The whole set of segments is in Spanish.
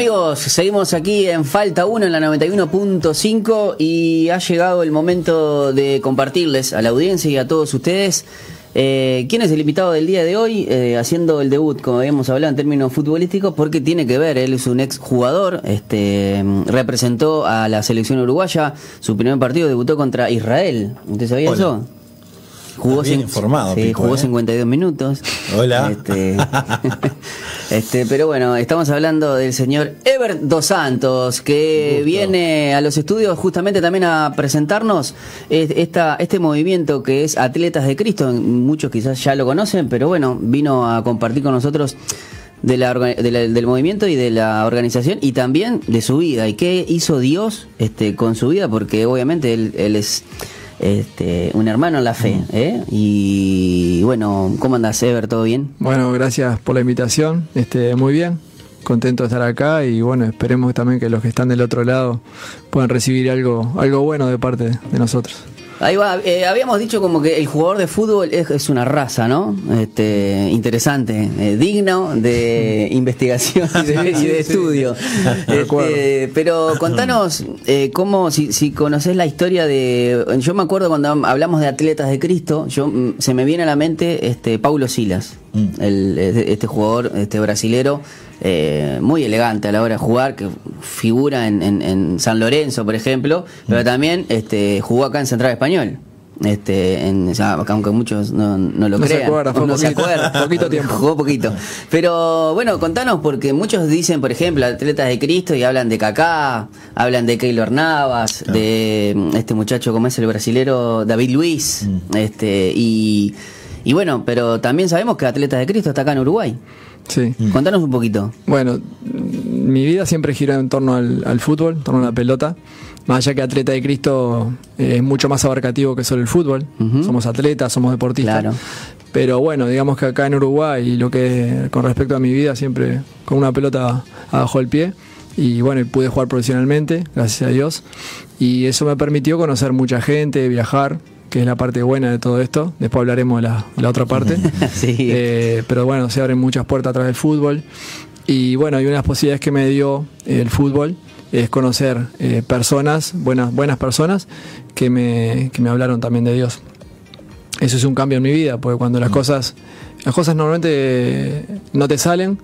amigos? Seguimos aquí en Falta 1 en la 91.5 y ha llegado el momento de compartirles a la audiencia y a todos ustedes eh, quién es el invitado del día de hoy eh, haciendo el debut, como habíamos hablado en términos futbolísticos, porque tiene que ver, él es un ex jugador, este, representó a la selección uruguaya, su primer partido debutó contra Israel. ¿Usted sabía eso? Jugó, bien informado, sí, jugó 52 ¿eh? minutos. Hola. Este, este, pero bueno, estamos hablando del señor Ever Dos Santos, que viene a los estudios justamente también a presentarnos esta, este movimiento que es Atletas de Cristo. Muchos quizás ya lo conocen, pero bueno, vino a compartir con nosotros de la, del movimiento y de la organización y también de su vida y qué hizo Dios este, con su vida, porque obviamente él, él es este, un hermano en la fe. ¿eh? Y bueno, ¿cómo andas, Ever? ¿Todo bien? Bueno, gracias por la invitación. Este, muy bien. Contento de estar acá y bueno, esperemos también que los que están del otro lado puedan recibir algo, algo bueno de parte de nosotros. Ahí va, eh, habíamos dicho como que el jugador de fútbol es, una raza, ¿no? Este, interesante, eh, digno de investigación y de, estudio. Este, pero contanos eh, cómo, si, si conoces la historia de... Yo me acuerdo cuando hablamos de atletas de Cristo, yo mm, se me viene a la mente este Paulo Silas, mm. el, este jugador este brasilero eh, muy elegante a la hora de jugar, que figura en, en, San Lorenzo, por ejemplo, pero mm. también este, jugó acá en Central Español. Este, en, aunque muchos no, no lo crean, no se acuerda, poquito tiempo, jugó poquito. Pero bueno, contanos porque muchos dicen, por ejemplo, atletas de Cristo y hablan de Kaká, hablan de Keylor Navas, de este muchacho como es el brasilero David Luis, mm. este y y bueno, pero también sabemos que Atletas de Cristo está acá en Uruguay. Sí. Contanos un poquito. Bueno, mi vida siempre gira en torno al, fútbol, en torno a la pelota. Más allá que Atleta de Cristo eh, es mucho más abarcativo que solo el fútbol. Somos atletas, somos deportistas. Claro. Pero bueno, digamos que acá en Uruguay, lo que con respecto a mi vida, siempre con una pelota abajo del pie. Y bueno, pude jugar profesionalmente, gracias a Dios. Y eso me permitió conocer mucha gente, viajar, que es la parte buena de todo esto. Después hablaremos de la, otra parte. Eh, pero bueno, se abren muchas puertas a través del fútbol. Y bueno, hay unas posibilidades que me dio el fútbol es conocer eh, personas, buenas, buenas personas, que me, que me hablaron también de Dios. Eso es un cambio en mi vida, porque cuando las cosas, las cosas normalmente no te salen,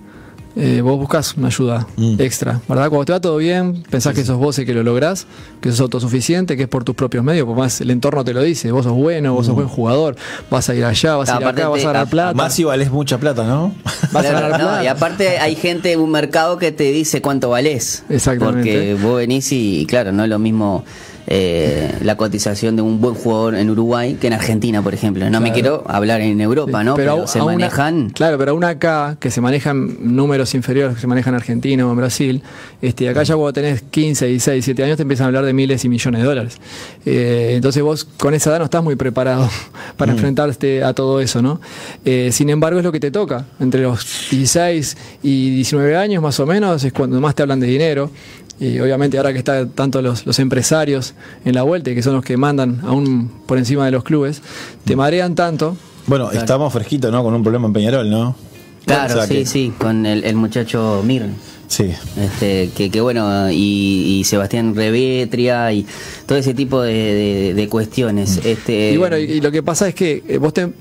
eh, vos buscas una ayuda mm. extra, ¿verdad? Cuando te va todo bien, pensás que sos vos el que lo lográs, que sos autosuficiente, que es por tus propios medios, porque más el entorno te lo dice, vos sos bueno, vos sos mm. buen jugador, vas a ir allá, vas a ir acá, vas a ganar plata. Más si valés mucha plata, ¿no? Vas a ganar plata. y aparte hay gente en un mercado que te dice cuánto valés. Exactamente. Porque vos venís y, claro, no es lo mismo eh, la cotización de un buen jugador en Uruguay que en Argentina, por ejemplo. No me quiero hablar en Europa, ¿no? Pero, se manejan. claro, pero aún acá, que se manejan números inferiores que se manejan en Argentina o en Brasil, este, acá ya cuando tenés 15, 16, 17 años te empiezan a hablar de miles y millones de dólares. Eh, entonces vos con esa edad no estás muy preparado para mm. enfrentarte a todo eso, ¿no? Eh, sin embargo, es lo que te toca. Entre los 16 y 19 años, más o menos, es cuando más te hablan de dinero. Y obviamente ahora que están tanto los, empresarios en la vuelta y que son los que mandan aún por encima de los clubes, te marean tanto. Bueno, estamos fresquitos, ¿no? Con un problema en Peñarol, ¿no? Claro, sí, sí, con el, muchacho Mir. Sí. Este, que, bueno, y, Sebastián Revetria y todo ese tipo de, cuestiones. Mm. Este, y bueno, y, lo que pasa es que eh, vos te,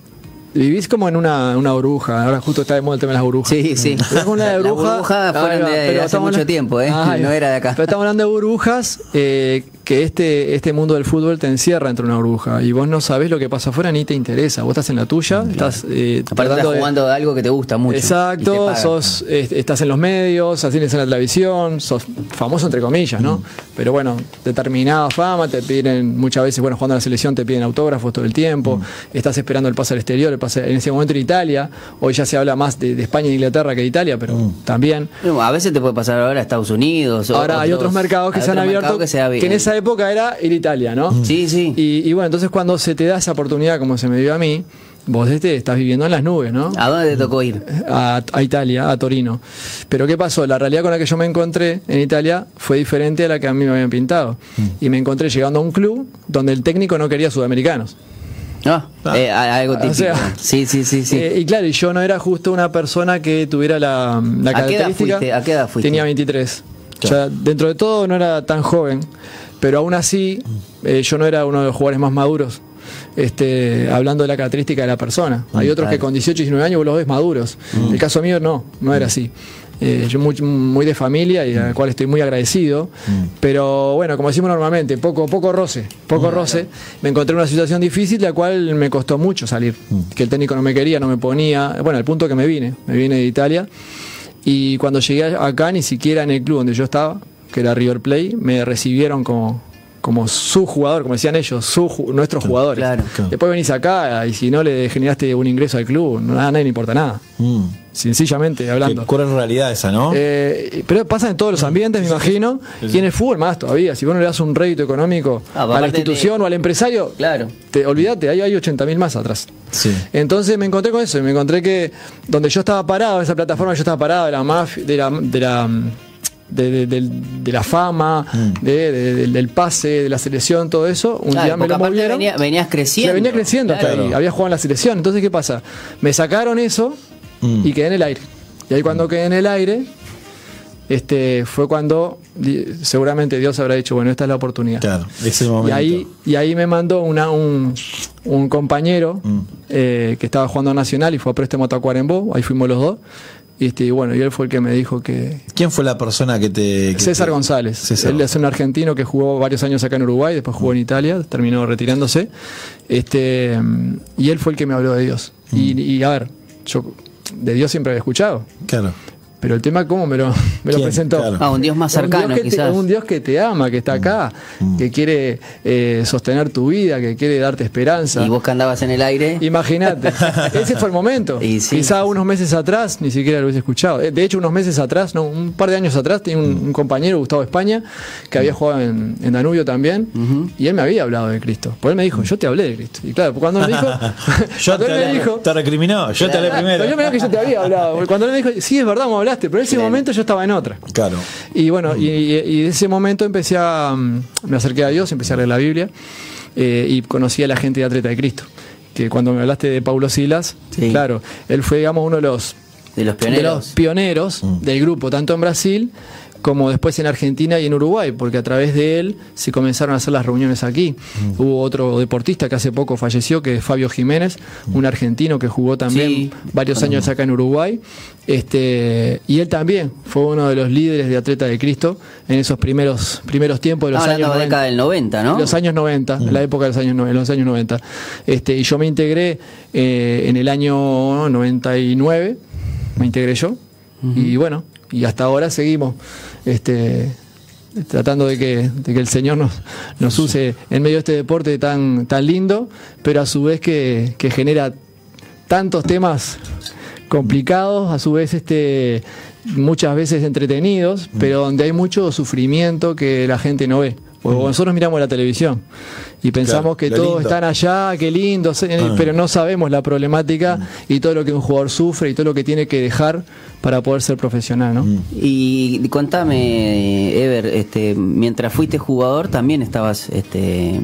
Vivís como en una, una burbuja. Ahora justo está de moda el tema de las burbujas. Sí, sí. Una de burbujas. fueron de, hace mucho tiempo, ¿eh? no era de acá. Pero estamos hablando de burbujas eh, que este, este mundo del fútbol te encierra entre una burbuja y vos no sabés lo que pasa afuera ni te interesa. Vos estás en la tuya, estás eh, estás jugando de algo que te gusta mucho. Exacto, sos, estás en los medios, tienes en la televisión, sos famoso entre comillas, ¿no? Mm. Pero bueno, determinada fama, te piden muchas veces, bueno, jugando a la selección te piden autógrafos todo el tiempo, mm. estás esperando el pase al exterior, el pase en ese momento en Italia, hoy ya se habla más de, España e Inglaterra que de Italia, pero mm. también. a veces te puede pasar ahora a Estados Unidos. Ahora hay otros mercados que se han abierto, que, en esa época era en Italia, ¿no? Mm. Sí, sí. Y, bueno, entonces cuando se te da esa oportunidad, como se me dio a mí, vos este, estás viviendo en las nubes, ¿no? ¿A dónde te tocó ir? A, Italia, a Torino. Pero ¿qué pasó? La realidad con la que yo me encontré en Italia fue diferente a la que a mí me habían pintado. Mm. Y me encontré llegando a un club donde el técnico no quería sudamericanos. Ah, ah. Eh, algo típico. sí, sí, sí. sí. Eh, y claro, y yo no era justo una persona que tuviera la, la ¿A Qué edad fuiste? ¿A qué edad fuiste? Tenía 23. O sea, dentro de todo no era tan joven, pero aún así eh, yo no era uno de los jugadores más maduros. Este, hablando de la característica de la persona. Hay mm, otros que con 18 y 19 años vos los ves maduros. Mm. El caso mío no, no era así. Eh, yo muy, muy de familia y al cual estoy muy agradecido. Mm. Pero bueno, como decimos normalmente, poco, poco roce, poco roce. Me encontré en una situación difícil la cual me costó mucho salir. Que el técnico no me quería, no me ponía. Bueno, al punto que me vine, me vine de Italia. Y cuando llegué acá, ni siquiera en el club donde yo estaba, que era River Play, me recibieron como, como su jugador, como decían ellos, su, nuestros jugadores. Después venís acá y si no le generaste un ingreso al club, nada, nadie le importa nada. Mm. Sencillamente hablando. Qué en realidad esa, ¿no? Eh, pero pasa en todos los ambientes, me imagino, y en el fútbol más todavía. Si vos no le das un rédito económico ah, a la institución o al empresario, claro. te olvídate, ahí hay 80 mil más atrás. Entonces me encontré con eso, y me encontré que donde yo estaba parado, esa plataforma yo estaba parado de la mafia, de la, de la de, la fama, mm. del pase, de la selección, todo eso. Un día me lo movieron. venías creciendo. venía creciendo hasta ahí. Había jugado en la selección. Entonces, ¿qué pasa? Me sacaron eso mm. y quedé en el aire. Y ahí cuando quedé en el aire, este, fue cuando seguramente Dios habrá dicho, bueno, esta es la oportunidad. Claro, ese momento. Y ahí, y ahí me mandó una, un, un compañero mm. eh, que estaba jugando a Nacional y fue a préstamo a Tacuarembó, ahí fuimos los dos. Este, y bueno, y él fue el que me dijo que... ¿Quién fue la persona que te...? César González. Él es un argentino que jugó varios años acá en Uruguay, después jugó en Italia, terminó retirándose. Este, y él fue el que me habló de Dios. Y, mm. y, a ver, yo de Dios siempre había escuchado. Claro. Pero el tema, ¿cómo me lo, me lo presentó? Ah, un Dios más cercano, un Dios, quizás. un Dios que te ama, que está mm. acá, mm. que quiere eh, sostener tu vida, que quiere darte esperanza. Y vos que andabas en el aire. Imagínate. Ese fue el momento. Y Quizá unos meses atrás ni siquiera lo hubiese escuchado. De hecho, unos meses atrás, no, un par de años atrás, tenía un, compañero, Gustavo España, que había jugado en, Danubio también, y él me había hablado de Cristo. Por él me dijo, yo te hablé de Cristo. Y claro, cuando me dijo. yo te, me dijo, te recriminó, yo te hablé primero. yo me dijo que yo te había hablado. Cuando él me dijo, sí, es verdad, me hablaste, pero en ese momento yo estaba en otra. Claro. Y bueno, y, y, ese momento empecé a. Mm, me acerqué a Dios, empecé a leer la Biblia eh, y conocí a la gente de Atleta de Cristo. Que cuando me hablaste de Paulo Silas, claro, él fue, digamos, uno de los, de los pioneros, pioneros mm. del grupo, tanto en Brasil como después en Argentina y en Uruguay, porque a través de él se comenzaron a hacer las reuniones aquí. Mm. Hubo otro deportista que hace poco falleció, que es Fabio Jiménez, mm. un argentino que jugó también varios años acá en Uruguay, este, y él también fue uno de los líderes de Atleta de Cristo en esos primeros, primeros tiempos de los años la década del 90, ¿no? Los años 90, mm. la época de los años, los años 90. Este, y yo me integré eh, en el año 99, me integré yo, y bueno, y hasta ahora seguimos este, tratando de que, el Señor nos, nos use en medio de este deporte tan, tan lindo, pero a su vez que, genera tantos temas complicados, a su vez este, muchas veces entretenidos, pero donde hay mucho sufrimiento que la gente no ve. Porque nosotros miramos la televisión y pensamos que todos están allá, qué lindo, ah. pero no sabemos la problemática mm. y todo lo que un jugador sufre y todo lo que tiene que dejar para poder ser profesional, ¿no? Mm. Y contame, Ever, este, mientras fuiste jugador también estabas, este,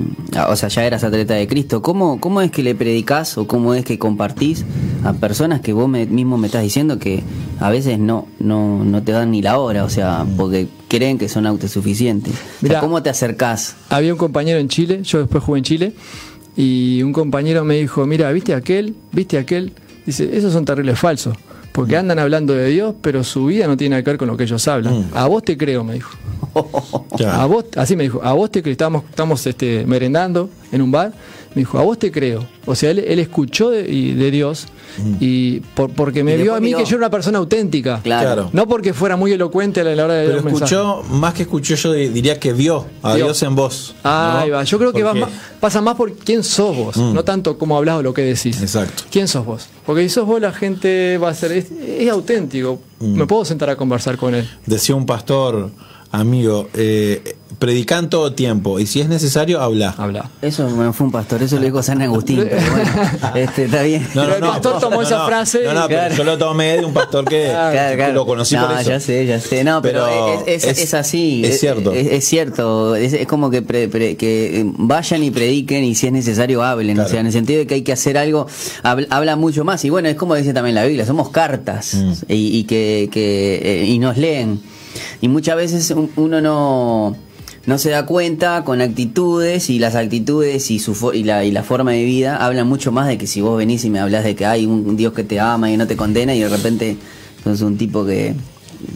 o sea, ya eras atleta de Cristo. ¿Cómo, cómo es que le predicás o cómo es que compartís a personas que vos mismo me estás diciendo que a veces no, no, no te dan ni la hora, o sea, mm. porque creen que son autosuficientes? ¿Cómo te acercás? Había un compañero en Chile, yo después jugué en Chile, y un compañero me dijo, mira, ¿viste aquel? ¿Viste aquel? Dice, esos son terribles falsos porque andan hablando de Dios, pero su vida no tiene que ver con lo que ellos hablan. Mm. A vos te creo, me dijo. A vos, así me dijo, a vos te creo, estamos, estamos este, merendando en un bar, me dijo, a vos te creo. O sea, él, escuchó de, de Dios mm. y porque me vio a mí que yo era una persona auténtica. Claro. No porque fuera muy elocuente a la hora de Pero escuchó, más que escuchó, yo diría que vio a Dios en vos. ahí va. Yo creo que pasa más por quién sos vos, mm. no tanto cómo hablas o lo que decís. Exacto. ¿Quién sos vos? Porque si sos vos, la gente va a ser. Es, auténtico. Me puedo sentar a conversar con él. Decía un pastor amigo, eh, predican todo tiempo y si es necesario, habla. Habla. Eso no fue un pastor, eso lo dijo San Agustín. pero bueno, este, está bien. Pero el pastor tomó esa frase No, no, pero yo lo tomé de un pastor que, Claro, claro. lo conocí no, por eso. ya sé, ya sé. No, pero, Pero es, es- es- es así. es cierto. Es, es cierto. Es, es como que, pre- pre- que eh, vayan y prediquen y si es necesario hablen. Claro. O sea, en el sentido de que hay que hacer algo, habla, habla mucho más. Y bueno, es como dice también la Biblia, somos cartas Mm. y, y que, que eh, y nos leen. Y muchas veces un- uno no no se da cuenta con actitudes y las actitudes y su y la, y la forma de vida hablan mucho más de que si vos venís y me hablas de que hay un Dios que te ama y no te condena y de repente sos un tipo que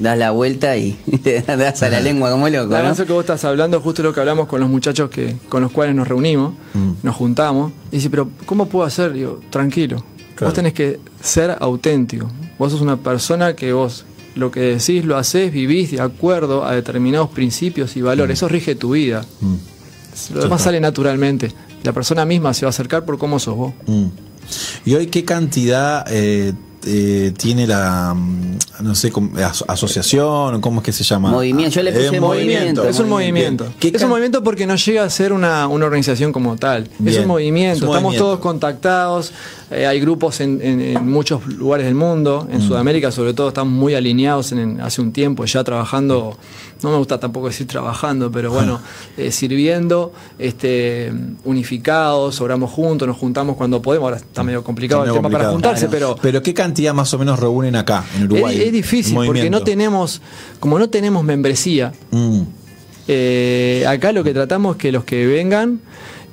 das la vuelta y te das a la lengua como loco, Claro, ¿no? eso que vos estás hablando, justo lo que hablamos con los muchachos que, con los cuales nos reunimos, Mm. nos juntamos, y dice, pero ¿cómo puedo hacer? Digo, tranquilo. Claro. Vos tenés que ser auténtico. Vos sos una persona que vos lo que decís lo haces, vivís de acuerdo a determinados principios y valores. Eso rige tu vida. Mm, Lo demás sale naturalmente. La persona misma se va a acercar por cómo sos vos. mm. Y hoy, ¿qué cantidad eh, eh, tiene la, mm, no sé, aso- asociación? ¿Cómo es que se llama? Movimiento, yo le Eh, puse movimiento. Es un movimiento. Bien. ¿Qué Es un movimiento porque no llega a ser una, una organización como tal. Es un movimiento. Es un Estamos movimiento. todos contactados. eh, hay grupos en, en- en muchos lugares del mundo. Mm. En Sudamérica, sobre todo, estamos muy alineados en, en- hace un tiempo ya trabajando. No me gusta tampoco decir trabajando, pero bueno, eh, sirviendo, este, unificados, oramos juntos, nos juntamos cuando podemos. Ahora está medio complicado Está el tema para juntarse, pero Pero ¿qué cantidad más o menos reúnen acá, en Uruguay? es, es difícil porque no tenemos, como no tenemos membresía, Mm, eh, acá lo que tratamos es que los que vengan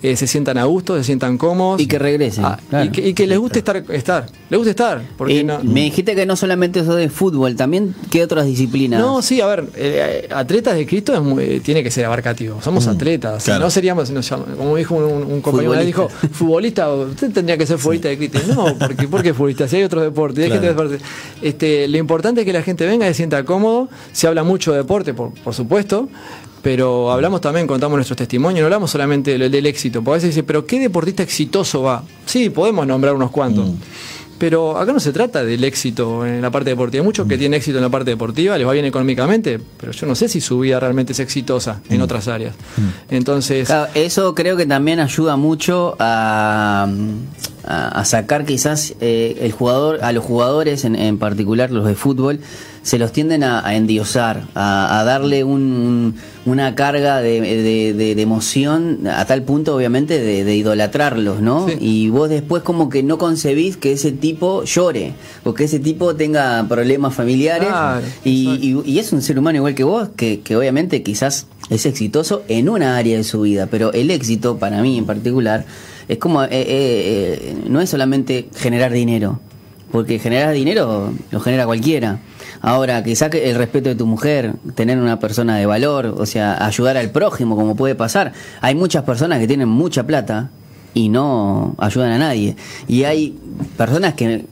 eh, se sientan a gusto, se sientan cómodos. Y que regresen, Ah, claro. y, que, y que les guste estar, estar. Les guste estar. Porque no, Me dijiste que no solamente eso de fútbol, también qué otras disciplinas. no, sí, a ver, eh, atletas de Cristo es muy- eh, tiene que ser abarcativo. Somos atletas. Si claro. no seríamos, nos como dijo un, un compañero, dijo, futbolista, usted tendría que ser futbolista de Cristo. No, porque, ¿por qué futbolista? Si hay otros deportes. hay gente de. Este, lo importante es que la gente venga y se sienta cómodo. Se habla mucho de deporte, por, por supuesto. Pero hablamos también, contamos nuestros testimonios, no hablamos solamente del, del éxito. Porque a veces dice, pero ¿qué deportista exitoso va? Sí, podemos nombrar unos cuantos. Pero acá no se trata del éxito en la parte deportiva. Hay muchos que tienen éxito en la parte deportiva, les va bien económicamente, pero yo no sé si su vida realmente es exitosa en otras áreas. Entonces, Claro, eso creo que también ayuda mucho a, a- a sacar quizás eh, el jugador, a los jugadores en, en particular los de fútbol, se los tienden a, a endiosar, a, a darle un- una carga de, de- de- de emoción a tal punto obviamente de, de idolatrarlos, ¿no? Sí. Y vos después como que no concebís que ese tipo llore o que ese tipo tenga problemas familiares Claro, y, y- y es un ser humano igual que vos, que, que obviamente quizás es exitoso en una área de su vida, pero el éxito, para mí en particular, es como, eh, eh, eh, no es solamente generar dinero, porque generar dinero lo genera cualquiera. Ahora, que el respeto de tu mujer, tener una persona de valor, o sea, ayudar al prójimo, como puede pasar. Hay muchas personas que tienen mucha plata y no ayudan a nadie. Y hay personas que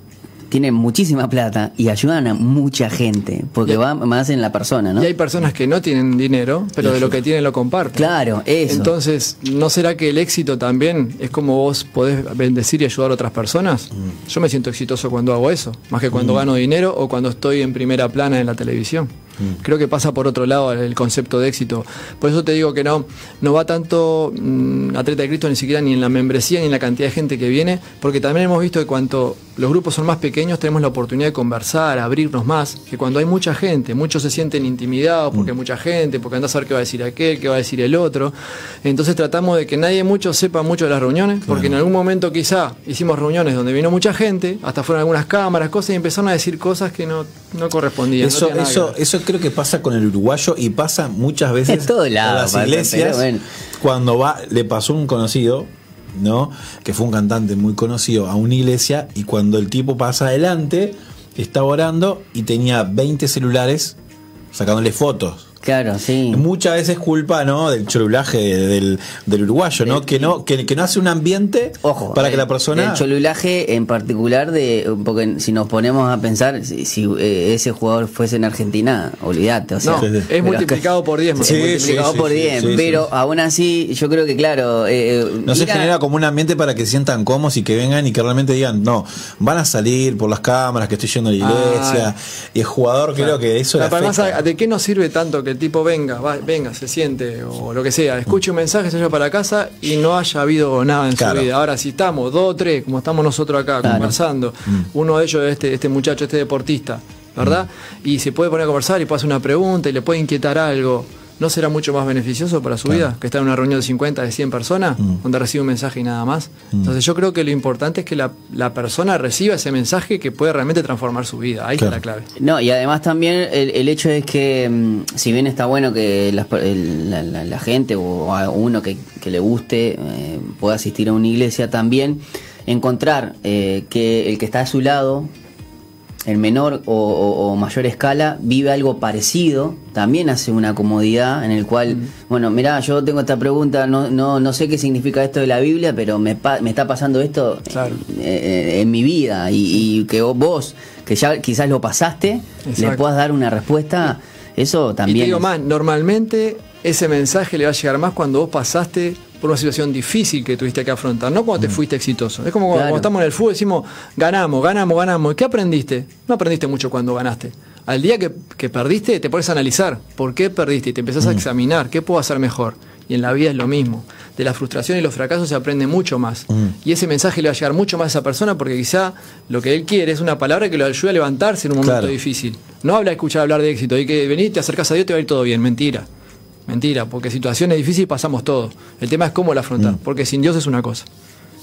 tienen muchísima plata y ayudan a mucha gente, porque Y- va más en la persona, ¿no? y hay personas que no tienen dinero, pero de lo que tienen lo comparten. Claro, eso. Entonces, ¿no será que el éxito también es como vos podés bendecir y ayudar a otras personas? Mm. Yo me siento exitoso cuando hago eso, más que cuando gano dinero o cuando estoy en primera plana en la televisión. Mm. Creo que pasa por otro lado el concepto de éxito. Por eso te digo que no, no va tanto mm, Atleta de Cristo ni siquiera ni en la membresía ni en la cantidad de gente que viene, porque también hemos visto que cuanto los grupos son más pequeños tenemos la oportunidad de conversar, abrirnos más, que cuando hay mucha gente, muchos se sienten intimidados porque hay mucha gente, porque andás a ver qué va a decir aquel, qué va a decir el otro. Entonces tratamos de que nadie mucho sepa mucho de las reuniones, porque en algún momento quizá hicimos reuniones donde vino mucha gente, hasta fueron algunas cámaras, cosas, y empezaron a decir cosas que no, no correspondían. no Eso, eso, creo que pasa con el uruguayo y pasa muchas veces En todo lado las iglesias. bueno. Cuando va, le pasó un conocido, ¿no? Que fue un cantante muy conocido a una iglesia y cuando el tipo pasa adelante, estaba orando y tenía 20 celulares sacándole fotos. Claro, sí. Muchas veces culpa, ¿no? Del cholulaje del, del uruguayo, ¿no? Que no, que, que no hace un ambiente Ojo, para que el- la persona. El cholulaje en particular, de porque si nos ponemos a pensar, si, si, eh, ese jugador fuese en Argentina, olvídate. O sea, No, Sí, sí. es pero multiplicado por 10 más. Sí, es multiplicado sí, por sí, 10, sí, sí, pero sí. aún así, yo creo que, claro. eh, eh, No se genera como un ambiente para que se sientan cómodos y que vengan y que realmente digan, no, van a salir por las cámaras, que estoy yendo a la iglesia. Ah. y el jugador creo que eso Pero además. ¿de qué nos sirve tanto que que el tipo venga, va- venga, se siente o lo que sea, escuche un mensaje, se vaya para casa y no haya habido nada en Claro. su vida. Ahora, si estamos dos o tres, como estamos nosotros acá Claro. conversando, uno de ellos, este, este muchacho, este deportista, ¿verdad? Y se puede poner a conversar y puede hacer una pregunta y le puede inquietar algo. ¿No será mucho más beneficioso para su vida que estar en una reunión de 50, de 100 personas, donde recibe un mensaje y nada más? Entonces yo creo que lo importante es que la, la persona reciba ese mensaje que puede realmente transformar su vida. Ahí Claro. está la clave. No, y además también el, el hecho es que, mm, si bien está bueno que el- la gente o a uno que, que le guste eh, pueda asistir a una iglesia, también encontrar eh, que el que está a su lado, en menor o, o- o mayor escala, vive algo parecido, también hace una comodidad en el cual, bueno, mira, yo tengo esta pregunta, no, no, no sé qué significa esto de la Biblia, pero me, pa- me está pasando esto Claro. eh, en mi vida y, y que vos, que ya quizás lo pasaste, le puedas dar una respuesta, eso Y también. te digo es- más, normalmente ese mensaje le va a llegar más cuando vos pasaste por una situación difícil que tuviste que afrontar, no cuando te fuiste exitoso. Es como cuando, Claro. cuando estamos en el fútbol decimos, ganamos, ganamos, ganamos. ¿Y qué aprendiste? No aprendiste mucho cuando ganaste. Al día que, que perdiste, te pones a analizar por qué perdiste y te empezás a examinar qué puedo hacer mejor. Y en la vida es lo mismo. De la frustración y los fracasos se aprende mucho más. Y ese mensaje le va a llegar mucho más a esa persona porque quizá lo que él quiere es una palabra que lo ayude a levantarse en un momento Claro. difícil. No habla de escuchar hablar de éxito y que venís, te acercás a Dios, te va a ir todo bien. Mentira. Mentira, porque situaciones difíciles pasamos todos. El tema es cómo la afrontar, porque sin Dios es una cosa.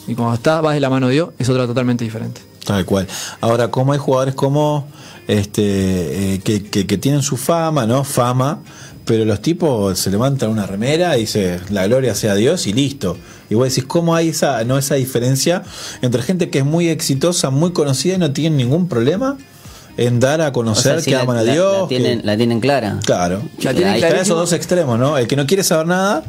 Y cuando estás, vas de la mano de Dios, es otra totalmente diferente. Tal cual. Ahora, como hay jugadores como este eh, que, que- que tienen su fama, ¿no? Fama, pero los tipos se levantan una remera y dice la gloria sea Dios y listo. Y vos decís, ¿cómo hay esa, no esa diferencia entre gente que es muy exitosa, muy conocida y no tiene ningún problema en dar a o conocer sea, que la- aman a la- Dios? La, tienen, que- la tienen clara. Claro. La tienen Ahí están clarísimo. esos dos extremos, ¿no? El que no quiere saber nada,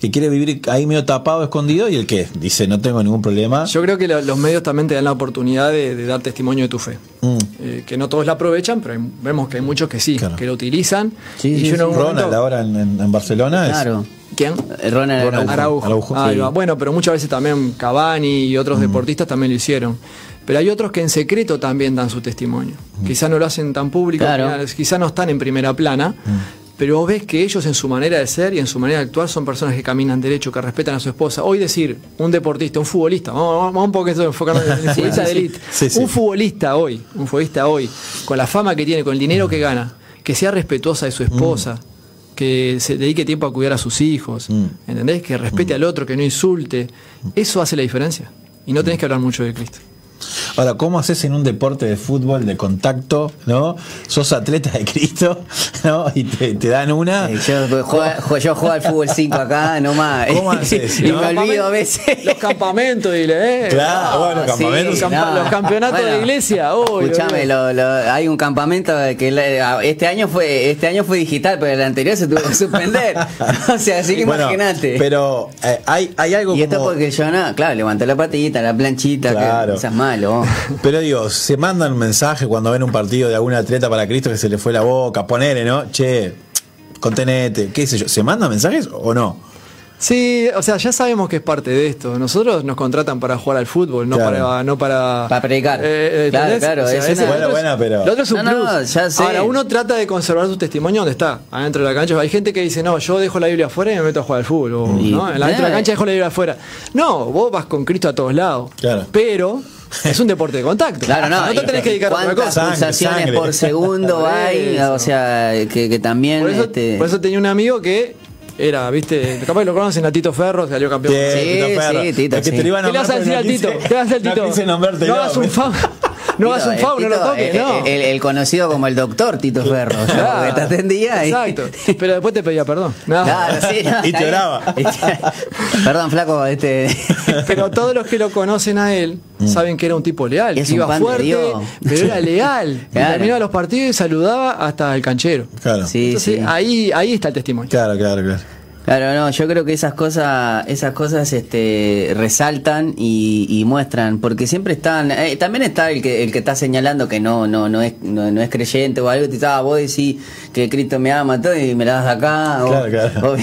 que quiere vivir ahí medio tapado, escondido, y el que dice, no tengo ningún problema. Yo creo que lo- los medios también te dan la oportunidad de, de dar testimonio de tu fe. Mm. Eh, que no todos la aprovechan, pero hay- vemos que hay muchos que sí, Claro. que lo utilizan. Sí, y sí, yo en sí. Ronald momento- ahora en, en- en Barcelona es- Claro. ¿Quién? Eh, Ronald Araujo. Araujo. Araujo, Ahí sí. va. Bueno, pero muchas veces también Cavani y otros deportistas también lo hicieron. Pero hay otros que en secreto también dan su testimonio. Quizás no lo hacen tan público, Claro. quizás no están en primera plana, pero vos ves que ellos en su manera de ser y en su manera de actuar son personas que caminan derecho, que respetan a su esposa. Hoy decir, un deportista, un futbolista, vamos, vamos- un poco a enfocarnos en el futbolista de elite. Sí, sí. Un futbolista hoy, un futbolista hoy, con la fama que tiene, con el dinero que gana, que sea respetuosa de su esposa, que se dedique tiempo a cuidar a sus hijos, Mm. ¿entendés? Que respete al otro, que no insulte. Eso hace la diferencia. Y no tenés que hablar mucho de Cristo. Ahora, ¿cómo haces en un deporte de fútbol de contacto, ¿no? Sos atleta de Cristo, ¿no? Y te, te dan una. Eh, Yo juego, juego- yo juego al fútbol 5 acá, nomás. ¿Cómo haces, y no? me olvido a veces. Los campamentos, dile, ¿eh? Claro, bueno, campamentos. Los campeonatos de iglesia, uy, Escuchame, uy. lo- lo- hay un campamento que la- este año fue este año fue digital, pero el anterior se tuvo que suspender. o sea, así que Bueno, imagínate. Pero eh, hay, hay algo y esto como. porque yo no, claro, levantó la patita, la planchita, Claro. que eso es malo. Pero digo, se mandan un mensaje cuando ven un partido de algún atleta para Cristo que se le fue la boca, ponele, ¿no? Che, contenete, qué sé yo. ¿Se mandan mensajes o no? Sí, o sea, ya sabemos que es parte de esto. Nosotros nos contratan para jugar al fútbol, no Claro. para no para Para predicar. Eh, eh, Claro, claro, O sea, es una- lo Bueno, otro es- bueno, pero- Lo otro es un No, plus. no, ya sé. Ahora, uno trata de conservar su testimonio donde está, adentro de la cancha. Hay gente que dice, no, yo dejo la Biblia afuera y me meto a jugar al fútbol. O, Y- ¿no? En la- Dentro de la cancha dejo la Biblia afuera. No, vos vas con Cristo a todos lados. Claro. Pero es un deporte de contacto. Claro, no. No te tenés que dedicar a otra ¿Cuántas cosa. Pulsaciones sangre. por segundo hay? eso. O sea, que, que también. Por eso, este, por eso tenía un amigo que era, viste, capaz que lo conocen a Tito Ferro, salió campeón. Bien, Sí, Tito Ferro. sí, Tito, Es que sí. te lo iban a ¿Qué le vas a nombrar, decir no Tito? quise- ¿Qué le vas a decir al No Tito? quise nombrarte no hagas un FAU. No hagas un Tito, FAU, no lo toques, eh, no. El, el conocido como el doctor Tito Ferro. Claro. porque te atendía y. Exacto. Pero después te pedía perdón. No. Claro, sí, no, Y te está bien. oraba. Perdón, flaco, este. Pero todos los que lo conocen a él saben que era un tipo leal, Es que un iba fuerte, pero era leal. Y Claro. terminaba los partidos y saludaba hasta el canchero. Claro. Sí, Entonces sí. ahí, ahí está el testimonio. Claro, claro, claro. Claro, no, yo creo que esas cosas, esas cosas este, resaltan y, y muestran, porque siempre están, eh, también está el que, el que está señalando que no, no, no es, no, no es creyente o algo, te estaba vos decís que Cristo me ama todo y me la das acá, o- Claro, claro. o-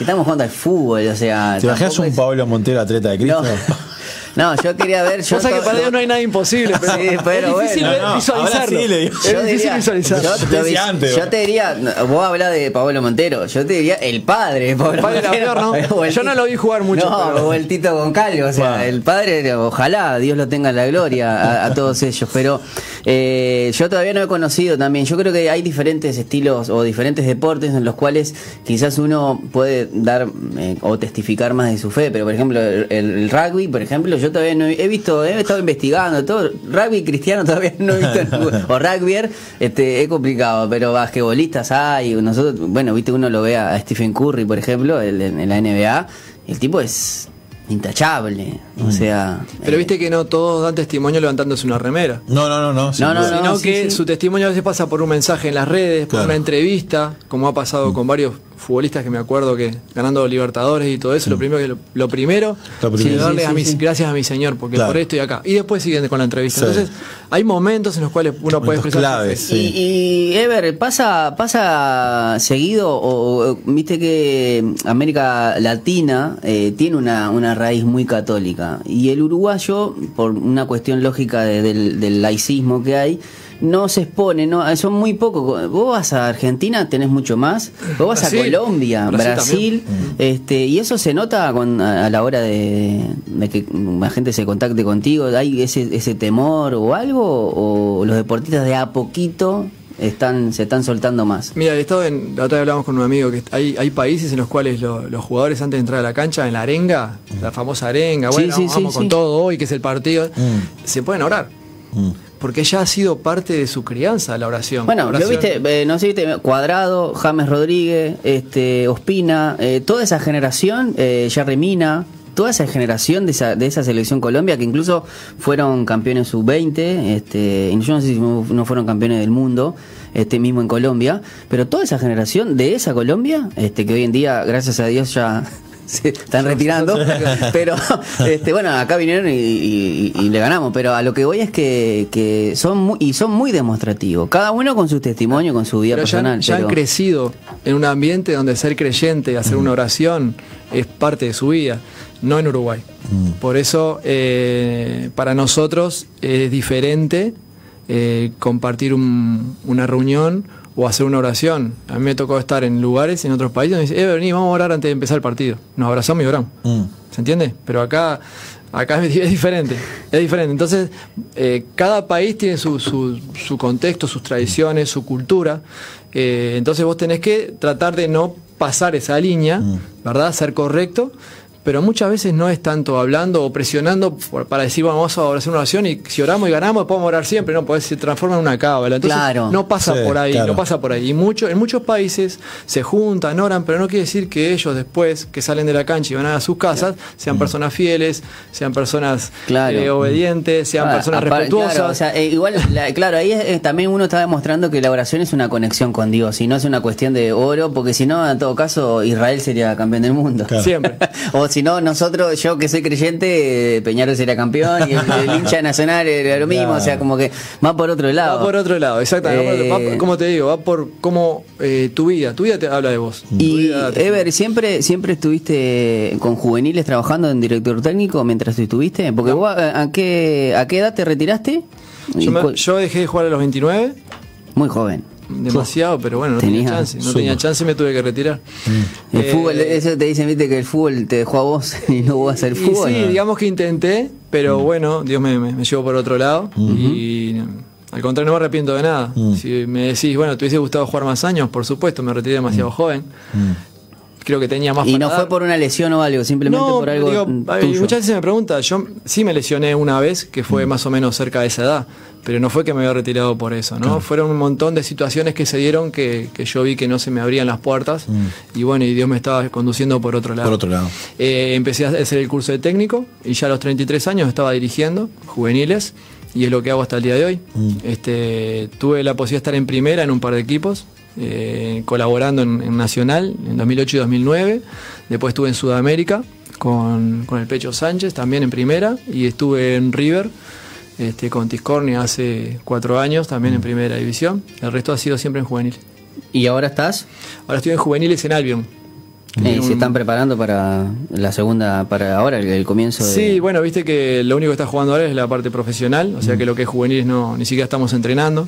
estamos jugando al fútbol, o sea, ¿Te tampoco un es- Pablo Montero atleta de Cristo? No. No, yo quería ver. Yo o sea que para Dios no hay nada imposible, pero, sí, pero es difícil bueno, no, visualizarlo. ahora sí le digo. es Yo difícil diría- visualizarlo. Yo, te, vis- antes, yo ¿no? te diría, vos hablas de Pablo Montero, yo te diría el padre de Pablo El padre Montero. peor, ¿no? El Yo no lo vi jugar mucho, No, pero- o el Tito o sea, Bueno. el padre, ojalá Dios lo tenga en la gloria a, a todos ellos, pero eh, yo todavía no he conocido también, yo creo que hay diferentes estilos o diferentes deportes en los cuales quizás uno puede dar eh, o testificar más de su fe, pero por ejemplo el, el rugby, por ejemplo, yo todavía no he visto, he estado investigando, todo rugby cristiano todavía no he visto, o rugby, este, es complicado, pero basquetbolistas hay, nosotros, bueno, viste uno lo ve a Stephen Curry, por ejemplo, el- en la NBA, el tipo es intachable, o sea... Pero eh, viste que no todos dan testimonio levantándose una remera. No, no, no, no. No, no, sino sí, que sí. su testimonio a veces pasa por un mensaje en las redes, por Claro. una entrevista, como ha pasado con varios futbolistas que me acuerdo que ganando Libertadores y todo eso, lo primero que lo, lo primero, Lo primero. sí, darle Sí, a sí, mi- sí. gracias a mi señor, porque Claro. por esto y acá. Y después siguen con la entrevista. Sí. Entonces, hay momentos en los cuales uno puede expresar claves. Y, y, Ever, ¿pasa, pasa seguido o, o- viste que América Latina eh, tiene una, una raíz muy católica y el uruguayo, por una cuestión lógica de- del, del laicismo que hay, no se expone, no son muy pocos. Vos vas a Argentina, tenés mucho más. Vos vas Brasil. a Colombia, Brasil Brasil, este y eso se nota con, a, a la hora de, de que la gente se contacte contigo. ¿Hay ese, ese temor o algo? ¿O los deportistas de a poquito están se están soltando más? Mira, he estado en, la otra vez hablamos con un amigo que hay, hay países en los cuales lo- los jugadores antes de entrar a la cancha, en la arenga, la famosa arenga, Sí, bueno, sí, vamos sí, con sí. todo hoy, que es el partido, Mm. se pueden orar. Mm. Porque ya ha sido parte de su crianza la oración. Bueno, yo viste, eh, no sé, viste, Cuadrado, James Rodríguez, este, Ospina, eh, toda esa generación, eh, Jerry Mina, toda esa generación de esa, de esa selección Colombia que incluso fueron campeones sub-20, este, yo no sé si no fueron campeones del mundo, este mismo en Colombia, pero toda esa generación de esa Colombia, este, que hoy en día, gracias a Dios, ya se están retirando, pero este, bueno, acá vinieron y, y- y le ganamos, pero a lo que voy es que, que son muy, y son muy demostrativos, cada uno con su testimonio, con su vida Pero ya, han- personal. ya han pero- crecido en un ambiente donde ser creyente, hacer una oración, es parte de su vida, no en Uruguay. Por eso, eh, para nosotros es diferente eh, compartir un- una reunión o hacer una oración. A mí me tocó estar en lugares, en otros países, donde dicen, eh, vení, vamos a orar antes de empezar el partido. Nos abrazamos y oramos. Mm. ¿Se entiende? Pero acá, acá es, es diferente. Es diferente. Entonces, eh, cada país tiene su, su, su contexto, sus tradiciones, su cultura. Eh, entonces vos tenés que tratar de no pasar esa línea, ¿verdad? Ser correcto. Pero muchas veces no es tanto hablando o presionando por- para decir, bueno, vamos a hacer una oración y si oramos y ganamos, podemos orar siempre. No, pues se transforma en una cábala. Entonces, Claro. no pasa Sí, por ahí, claro. no pasa por ahí. Y mucho, en muchos países se juntan, oran, pero no quiere decir que ellos después, que salen de la cancha y van a sus casas, sean personas fieles, sean personas Claro. eh, obedientes, sean Ah, personas respetuosas. Claro, o sea, eh, igual, la- claro, ahí es- eh, también uno está demostrando que la oración es una conexión con Dios y no es una cuestión de oro, porque si no, en todo caso, Israel sería campeón del mundo. Claro. Siempre. o si no, nosotros, yo que soy creyente, eh, Peñarol sería campeón y el, el hincha nacional era lo mismo, Claro. o sea, como que va por otro lado. Va por otro lado, exactamente. Eh, va- como te digo, va por cómo eh, tu vida, tu vida te habla de vos. Y te- Ever, ¿siempre, ¿siempre estuviste con juveniles trabajando en director técnico mientras estuviste? Porque vos, ¿a qué, ¿a qué edad te retiraste? yo, me- ¿Y cu- yo dejé de jugar a los 29, Muy joven. Demasiado, pero bueno, no Tenía- tenía chance. No tenía chance y me tuve que retirar. El Eh, fútbol, eso te dicen, viste, que el fútbol te dejó a vos y no vos a hacer Y fútbol. sí, digamos que intenté, pero bueno, Dios me, me- me llevó por otro lado y al contrario no me arrepiento de nada. Si me decís, bueno, ¿te hubiese gustado jugar más años? Por supuesto, me retiré demasiado joven. Creo que tenía más y para no fue por una lesión o algo, simplemente No, por algo digo, mm, tuyo. muchas veces me preguntan, yo sí me lesioné una vez, que fue más o menos cerca de esa edad, pero no fue que me había retirado por eso, ¿no? Fueron un montón de situaciones que se dieron que, que yo vi que no se me abrían las puertas y bueno, y Dios me estaba conduciendo por otro lado. Por otro lado. Eh, empecé a hacer el curso de técnico y ya a los 33 años estaba dirigiendo juveniles y es lo que hago hasta el día de hoy. Este, tuve la posibilidad de estar en primera en un par de equipos, eh, colaborando en, en Nacional en 2008 y 2009. Después estuve en Sudamérica con, con el Pecho Sánchez, también en primera, y estuve en River. Este, con Tiscornia hace cuatro años, también en primera división. El resto ha sido siempre en juvenil. ¿Y ahora estás? Ahora estoy en juveniles en Albion. Eh, ¿Se están preparando para la segunda, para ahora, el, comienzo de... Sí, bueno, viste que lo único que está jugando ahora es la parte profesional, o sea que lo que es juveniles no, ni siquiera estamos entrenando.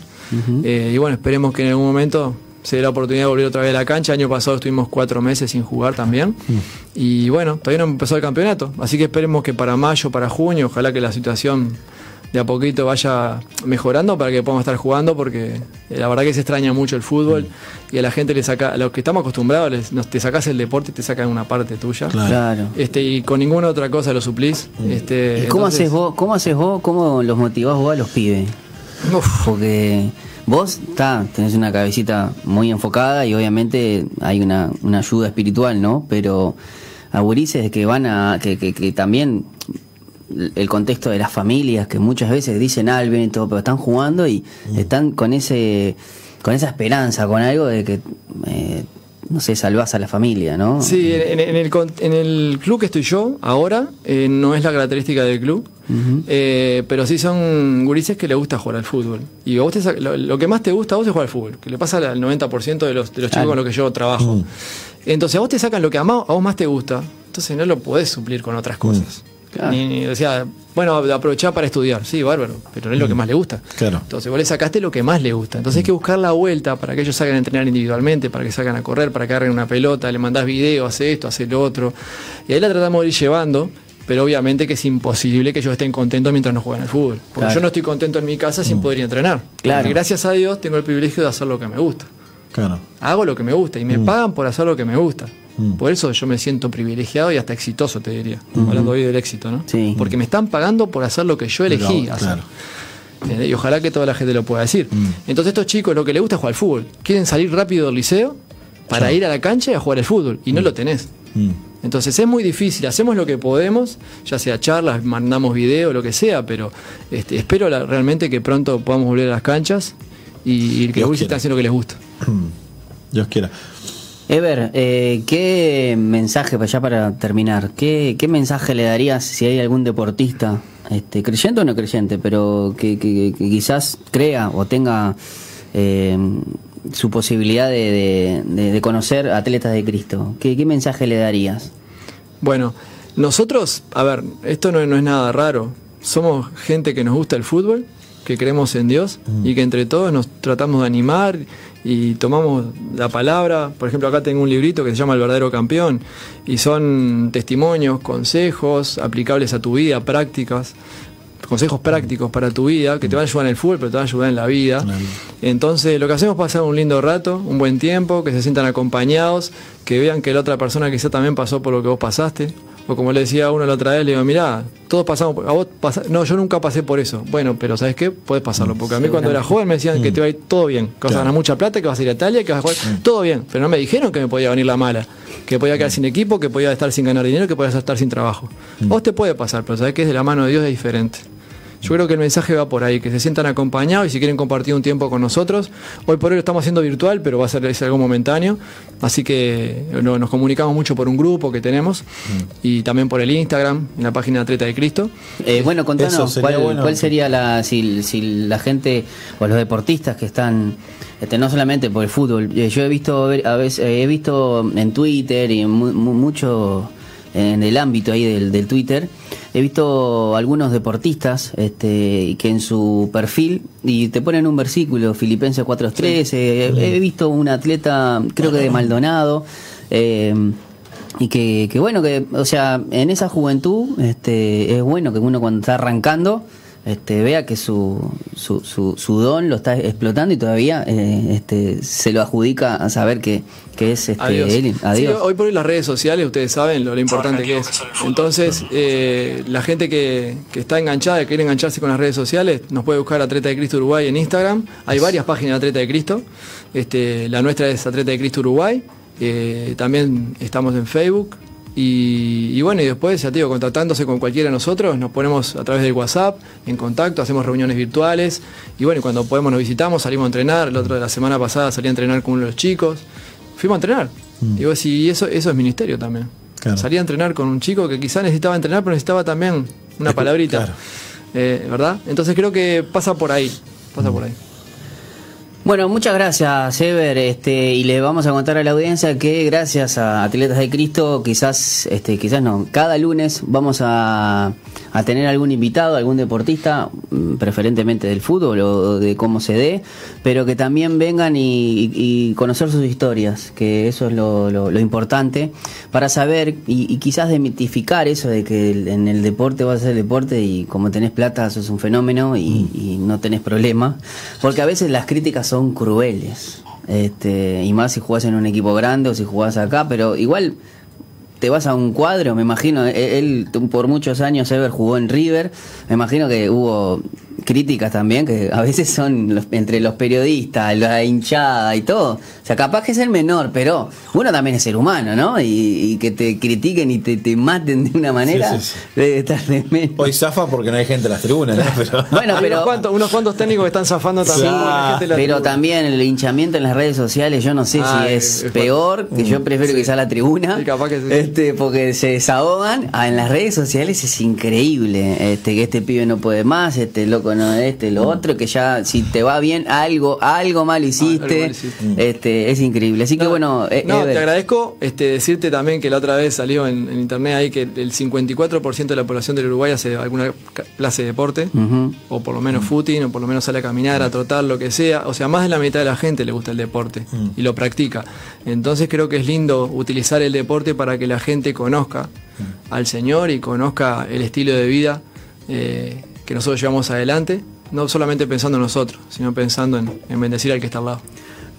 Eh, y bueno, esperemos que en algún momento se dé la oportunidad de volver otra vez a la cancha. El año pasado estuvimos cuatro meses sin jugar también. Y bueno, todavía no empezó el campeonato, así que esperemos que para mayo, para junio, ojalá que la situación de a poquito vaya mejorando para que podamos estar jugando porque la verdad que se extraña mucho el fútbol y a la gente le saca, a los que estamos acostumbrados, les, te sacas el deporte y te sacan una parte tuya. Claro. Este, y con ninguna otra cosa lo suplís. Este, ¿Y cómo haces vos, cómo haces vos, cómo los motivás vos a los pibes? Porque vos está, tenés una cabecita muy enfocada y obviamente hay una, una ayuda espiritual, ¿no? Pero a gurises que van a, que, que, que también el contexto de las familias que muchas veces dicen Alben y todo, pero están jugando y mm. están con ese con esa esperanza, con algo de que eh, no sé, salvás a la familia, ¿no? Sí, en, el, en el club que estoy yo ahora, eh, no es la característica del club, eh, pero sí son gurises que le gusta jugar al fútbol. Y vos lo, que más te gusta a vos es jugar al fútbol, que le pasa al 90% de los, de los chicos con los que yo trabajo. Mm. Entonces a vos te sacan lo que a, vos más te gusta, entonces no lo podés suplir con otras cosas. Ni, decía, bueno, aprovechar para estudiar, sí, bárbaro, pero no es lo que mm. más le gusta. Claro. Entonces vos le sacaste lo que más le gusta. Entonces hay que buscar la vuelta para que ellos salgan a entrenar individualmente, para que salgan a correr, para que agarren una pelota, le mandás video, hace esto, hace lo otro. Y ahí la tratamos de ir llevando, pero obviamente que es imposible que ellos estén contentos mientras no juegan al fútbol. Porque yo no estoy contento en mi casa sin mm. poder ir a entrenar. Claro. gracias a Dios tengo el privilegio de hacer lo que me gusta. Claro. Hago lo que me gusta y me mm. pagan por hacer lo que me gusta. Mm. Por eso yo me siento privilegiado y hasta exitoso, te diría. Hablando hoy del éxito, ¿no? Porque me están pagando por hacer lo que yo elegí hacer. Eh, y ojalá que toda la gente lo pueda decir. Mm. Entonces, estos chicos lo que les gusta es jugar al fútbol. Quieren salir rápido del liceo para ir a la cancha y a jugar al fútbol. Y no mm. lo tenés. Entonces es muy difícil, hacemos lo que podemos, ya sea charlas, mandamos video, lo que sea, pero este, espero realmente que pronto podamos volver a las canchas y, que los estén haciendo lo que les gusta. Dios quiera. Ever, eh, ¿qué mensaje, ya para terminar, ¿qué, mensaje le darías si hay algún deportista, este, creyente o no creyente, pero que, quizás crea o tenga eh, su posibilidad de, conocer atletas de Cristo? ¿Qué, mensaje le darías? Bueno, nosotros, a ver, esto no es nada raro, somos gente que nos gusta el fútbol, que creemos en Dios mm. y que entre todos nos tratamos de animar y tomamos la palabra. Por ejemplo, acá tengo un librito que se llama El verdadero campeón y son testimonios, consejos aplicables a tu vida, prácticas, consejos prácticos para tu vida, que te van a ayudar en el fútbol, pero te van a ayudar en la vida. Entonces, lo que hacemos es pasar un lindo rato, un buen tiempo, que se sientan acompañados, que vean que la otra persona quizá también pasó por lo que vos pasaste o como le decía a uno la otra vez, le digo, mirá, todos pasamos, a vos no, yo nunca pasé por eso. Bueno, pero ¿sabes qué? Puedes pasarlo, porque a mí cuando era joven me decían que te va a ir todo bien, que vas a ganar mucha plata, que vas a ir a Italia, que vas a jugar, mm. todo bien, pero no me dijeron que me podía venir la mala, que podía quedar mm. sin equipo, que podía estar sin ganar dinero, que podía estar sin trabajo. Mm. Vos te puede pasar, pero ¿sabes que es de la mano de Dios es diferente. Yo creo que el mensaje va por ahí, que se sientan acompañados y si quieren compartir un tiempo con nosotros. Hoy por hoy lo estamos haciendo virtual, pero va a ser algo momentáneo. Así que nos comunicamos mucho por un grupo que tenemos y también por el Instagram, en la página Atleta de Cristo. Eh, bueno, contanos, ¿cuál, sería la, si, la gente o los deportistas que están este, no solamente por el fútbol. Eh, yo he visto a veces, he visto en Twitter y mucho en el ámbito ahí del, del Twitter he visto algunos deportistas este, que en su perfil, y te ponen un versículo, Filipenses 4.13, he, visto un atleta, creo que de Maldonado, eh, y que, que, bueno, que, o sea, en esa juventud este, es bueno que uno cuando está arrancando, este, vea que su, su, su, don lo está explotando y todavía eh, este, se lo adjudica a saber que, es este, Adiós. hoy por hoy las redes sociales, ustedes saben lo, importante que es. Entonces, eh, la gente que, está enganchada, que quiere engancharse con las redes sociales, nos puede buscar Atleta de Cristo Uruguay en Instagram. Hay varias páginas de Atleta de Cristo. Este, la nuestra es Atleta de Cristo Uruguay. Eh, también estamos en Facebook, y, bueno, y después, ya te digo, contactándose con cualquiera de nosotros, nos ponemos a través del WhatsApp en contacto, hacemos reuniones virtuales y bueno, cuando podemos nos visitamos, salimos a entrenar. El otro de la semana pasada salí a entrenar con uno de los chicos. Fuimos a entrenar. Mm. Y vos, y eso, eso es ministerio también. Salí a entrenar con un chico que quizá necesitaba entrenar, pero necesitaba también una palabrita. Eh, ¿Verdad? Entonces creo que pasa por ahí. Pasa por ahí. Bueno, muchas gracias, Ever, este, y le vamos a contar a la audiencia que gracias a Atletas de Cristo, quizás, este, quizás no, cada lunes vamos a, a tener algún invitado, algún deportista, mm, preferentemente del fútbol o de cómo se dé, pero que también vengan y, y conocer sus historias, que eso es lo, lo, lo importante, para saber y, y, quizás demitificar eso de que en el deporte vas a hacer deporte y como tenés plata sos un fenómeno y, mm. y no tenés problema, porque a veces las críticas son crueles. Este, y más si jugás en un equipo grande o si jugás acá, pero igual te vas a un cuadro, me imagino, e-, él, por muchos años Ever jugó en River, me imagino que hubo críticas también, que a veces son los, entre los periodistas, la hinchada y todo. O sea, capaz que es el menor, pero uno también es ser humano, ¿no? Y, y que te critiquen y te, te, maten de una manera, sí, sí, sí. debe estar de menos. Hoy zafa porque no hay gente en las tribunas, ¿no? Pero... bueno, pero... Unos cuantos, unos cuantos, técnicos que están zafando también. pero tribuna. también el hinchamiento en las redes sociales, yo no sé ah, si es, es peor, que yo prefiero que sea la tribuna, este, porque se desahogan. Ah, en las redes sociales es increíble, este, que este pibe no puede más, este loco no este, lo otro, que ya si te va bien algo, algo mal hiciste, algo mal hiciste. este, es increíble. Así no, que bueno, eh, no, te agradezco este, decirte también que la otra vez salió en, en internet ahí que el 54% de la población del Uruguay hace alguna clase de deporte, uh -huh. o por lo menos footing, o por lo menos sale a caminar, a trotar, lo que sea. O sea, más de la mitad de la gente le gusta el deporte uh -huh. y lo practica. Entonces creo que es lindo utilizar el deporte para que la gente conozca uh al Señor y conozca el estilo de vida. Eh, que nosotros llevamos adelante, no solamente pensando en nosotros, sino pensando en, en, bendecir al que está al lado.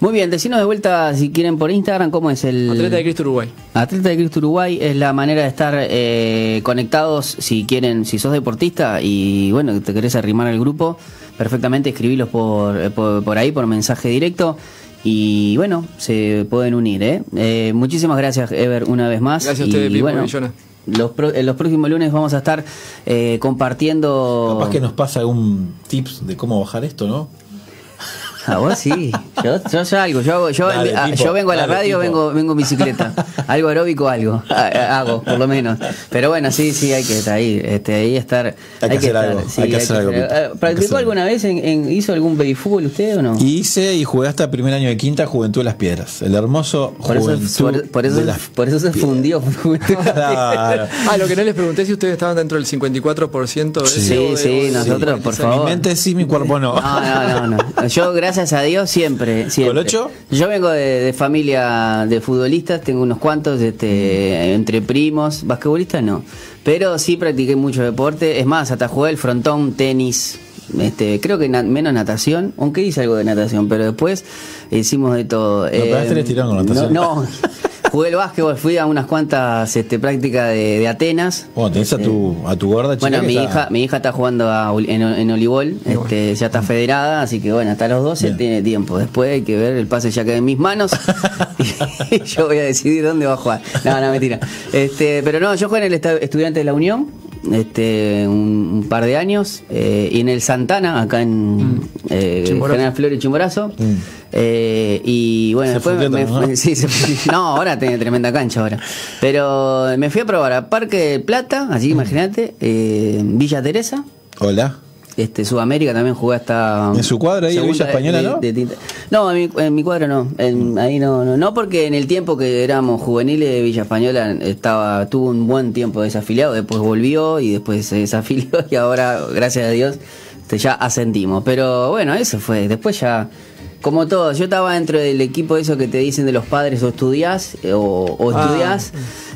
Muy bien, decinos de vuelta si quieren por Instagram, ¿cómo es el...? Atleta de Cristo Uruguay. Atleta de Cristo Uruguay es la manera de estar eh, conectados si quieren, si sos deportista y bueno, te querés arrimar al grupo, perfectamente escribilos por, eh, por, por ahí, por mensaje directo y bueno, se pueden unir. ¿eh? eh muchísimas gracias, Ever, una vez más. Gracias a ustedes, y, bueno, los, pro, en los próximos lunes vamos a estar eh, compartiendo. Capaz que nos pasa algún tips de cómo bajar esto, ¿no? A vos sí. Yo, yo salgo. Yo, yo, dale, a, yo vengo a la dale, radio, vengo, vengo en bicicleta. Algo aeróbico, algo. Hago, por lo menos. Pero bueno, sí, sí, hay que estar ahí. Este, ahí estar. Hay, hay que, hacer estar, algo. Sí, hay que hacer algo. Que, ¿Practicó alguna vez? En, en, ¿Hizo algún béisfútbol usted o no? Hice y jugué hasta el primer año de quinta Juventud de las Piedras. El hermoso por eso, por, por, eso, por eso se fundió. Ah, lo que no les pregunté si ustedes estaban dentro del 54% de Sí, sí, sí nosotros, por favor. Mi mente sí, mi cuerpo no. No, no, no. no. Yo, gracias a Dios, siempre Siempre. ¿Colocho? Yo vengo de, de, familia de futbolistas, tengo unos cuantos, este, entre primos, basquetbolistas no. Pero sí practiqué mucho deporte. Es más, hasta jugué el frontón, tenis, este, creo que na menos natación, aunque hice algo de natación, pero después hicimos de todo. No, eh, con natación. No, no. jugué el básquetbol, fui a unas cuantas este, prácticas de, de, Atenas. Bueno, tenés a tu, a tu gorda chica Bueno, mi hija, mi hija está jugando a, en, en olibol, este, ya está federada, así que bueno, hasta los 12 Bien. tiene tiempo. Después hay que ver, el pase ya queda en mis manos y yo voy a decidir dónde va a jugar. No, no, mentira. Este, pero no, yo jugué en el Estudiante de la Unión, este, un, un, par de años eh, y en el Santana acá en mm. eh, General Flores Chimborazo mm. eh, y bueno se después me, ¿no? me, sí, se, no ahora tiene tremenda cancha ahora pero me fui a probar a Parque Plata así mm. imagínate eh, Villa Teresa hola este, Sudamérica también jugué hasta. ¿En su cuadro ahí en Villa Española, de, no? De, de, no, en mi, en mi, cuadro no. En, ahí no, no. No, porque en el tiempo que éramos juveniles de Villa Española estaba tuvo un buen tiempo desafiliado, después volvió y después se desafilió y ahora, gracias a Dios, este, ya ascendimos. Pero bueno, eso fue. Después ya. Como todo, yo estaba dentro del equipo de eso que te dicen de los padres o estudiás o, o. Ah.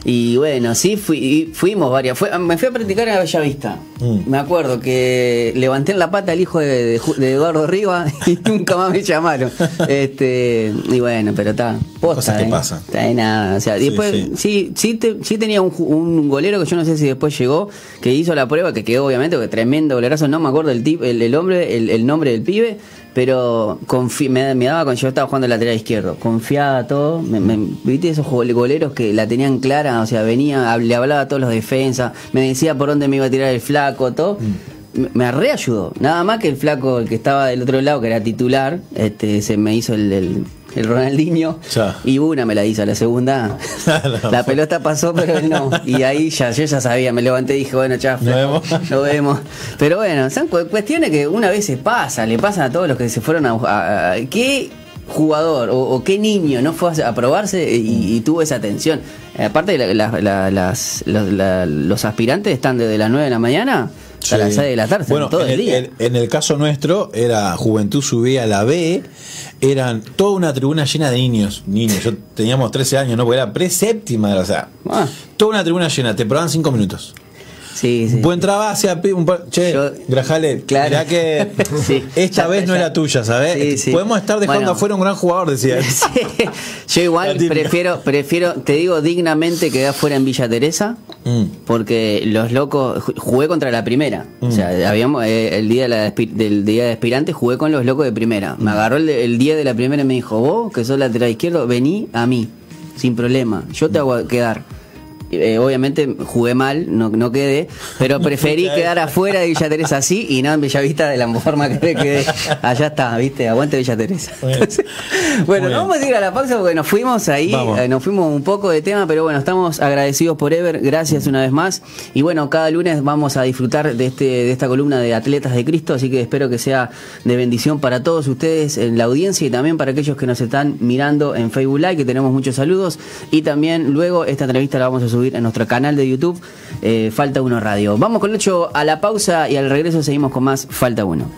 Y bueno, sí, fui, fuimos varias. Fue, me fui a practicar en Bellavista. Mm. Me acuerdo que levanté en la pata al hijo de, de, de Eduardo Riva y nunca más me llamaron. este Y bueno, pero está. Cosas que eh, pasan. Está de nada. O sea, sí, después, sí, sí, sí, te, sí tenía un, un, golero que yo no sé si después llegó, que hizo la prueba, que quedó obviamente, porque tremendo golerazo. No me acuerdo el, tip, el, el hombre, el, el nombre del pibe pero me, me, daba cuando yo estaba jugando el lateral izquierdo, confiaba todo, me, me, viste esos goleros que la tenían clara, o sea, venía, le hablaba a todos los defensas, me decía por dónde me iba a tirar el flaco, todo. Mm. Me reayudó, nada más que el flaco, el que estaba del otro lado, que era titular, este, se me hizo el, el el Ronaldinho. Y una me la hizo, la segunda. la pelota pasó, pero él no. Y ahí ya, yo ya sabía, me levanté y dije, bueno, chao, nos vemos. Nos vemos. Pero bueno, son cuestiones que una vez se pasa, le pasan a todos los que se fueron a. ¿Qué jugador o, qué niño no fue a probarse y, tuvo esa atención? Aparte, las, los, aspirantes están desde las 9 de la mañana a las 6 de la tarde, bueno, todo el, día. en el caso nuestro, era Juventud subía a la B eran toda una tribuna llena de niños. Niños, yo teníamos 13 años, ¿no? Porque era pre-séptima, o sea, ah. toda una tribuna llena, te probaban 5 minutos. Sí, sí. Buen trabajo hacia un Che, Grajale, claro. que esta vez no era tuya, ¿sabes? Podemos estar dejando afuera un gran jugador, decía. Yo igual prefiero, prefiero, te digo dignamente quedé afuera en Villa Teresa, mm. porque los locos, jugué contra la primera. O sea, mm. habíamos, eh, el día del día de aspirante jugué con los locos de primera. Me agarró el, el día de la primera y me dijo, vos, que sos lateral izquierdo, vení a mí, sin problema. Yo te hago quedar. Eh, obviamente jugué mal, no, no quedé, pero preferí quedar afuera de Villa Teresa así y no en Bellavista de la forma que quedé. Allá está, viste, aguante Villa Teresa. Bueno, vamos a ir a la pausa porque nos fuimos ahí, eh, nos fuimos un poco de tema, pero bueno, estamos agradecidos por Ever, gracias una vez más. Y bueno, cada lunes vamos a disfrutar de este de esta columna de Atletas de Cristo, así que espero que sea de bendición para todos ustedes en la audiencia y también para aquellos que nos están mirando en Facebook Live, que tenemos muchos saludos. Y también luego esta entrevista la vamos a subir en nuestro canal de YouTube, eh, Falta Uno Radio. Vamos con el hecho a la pausa y al regreso seguimos con más Falta Uno.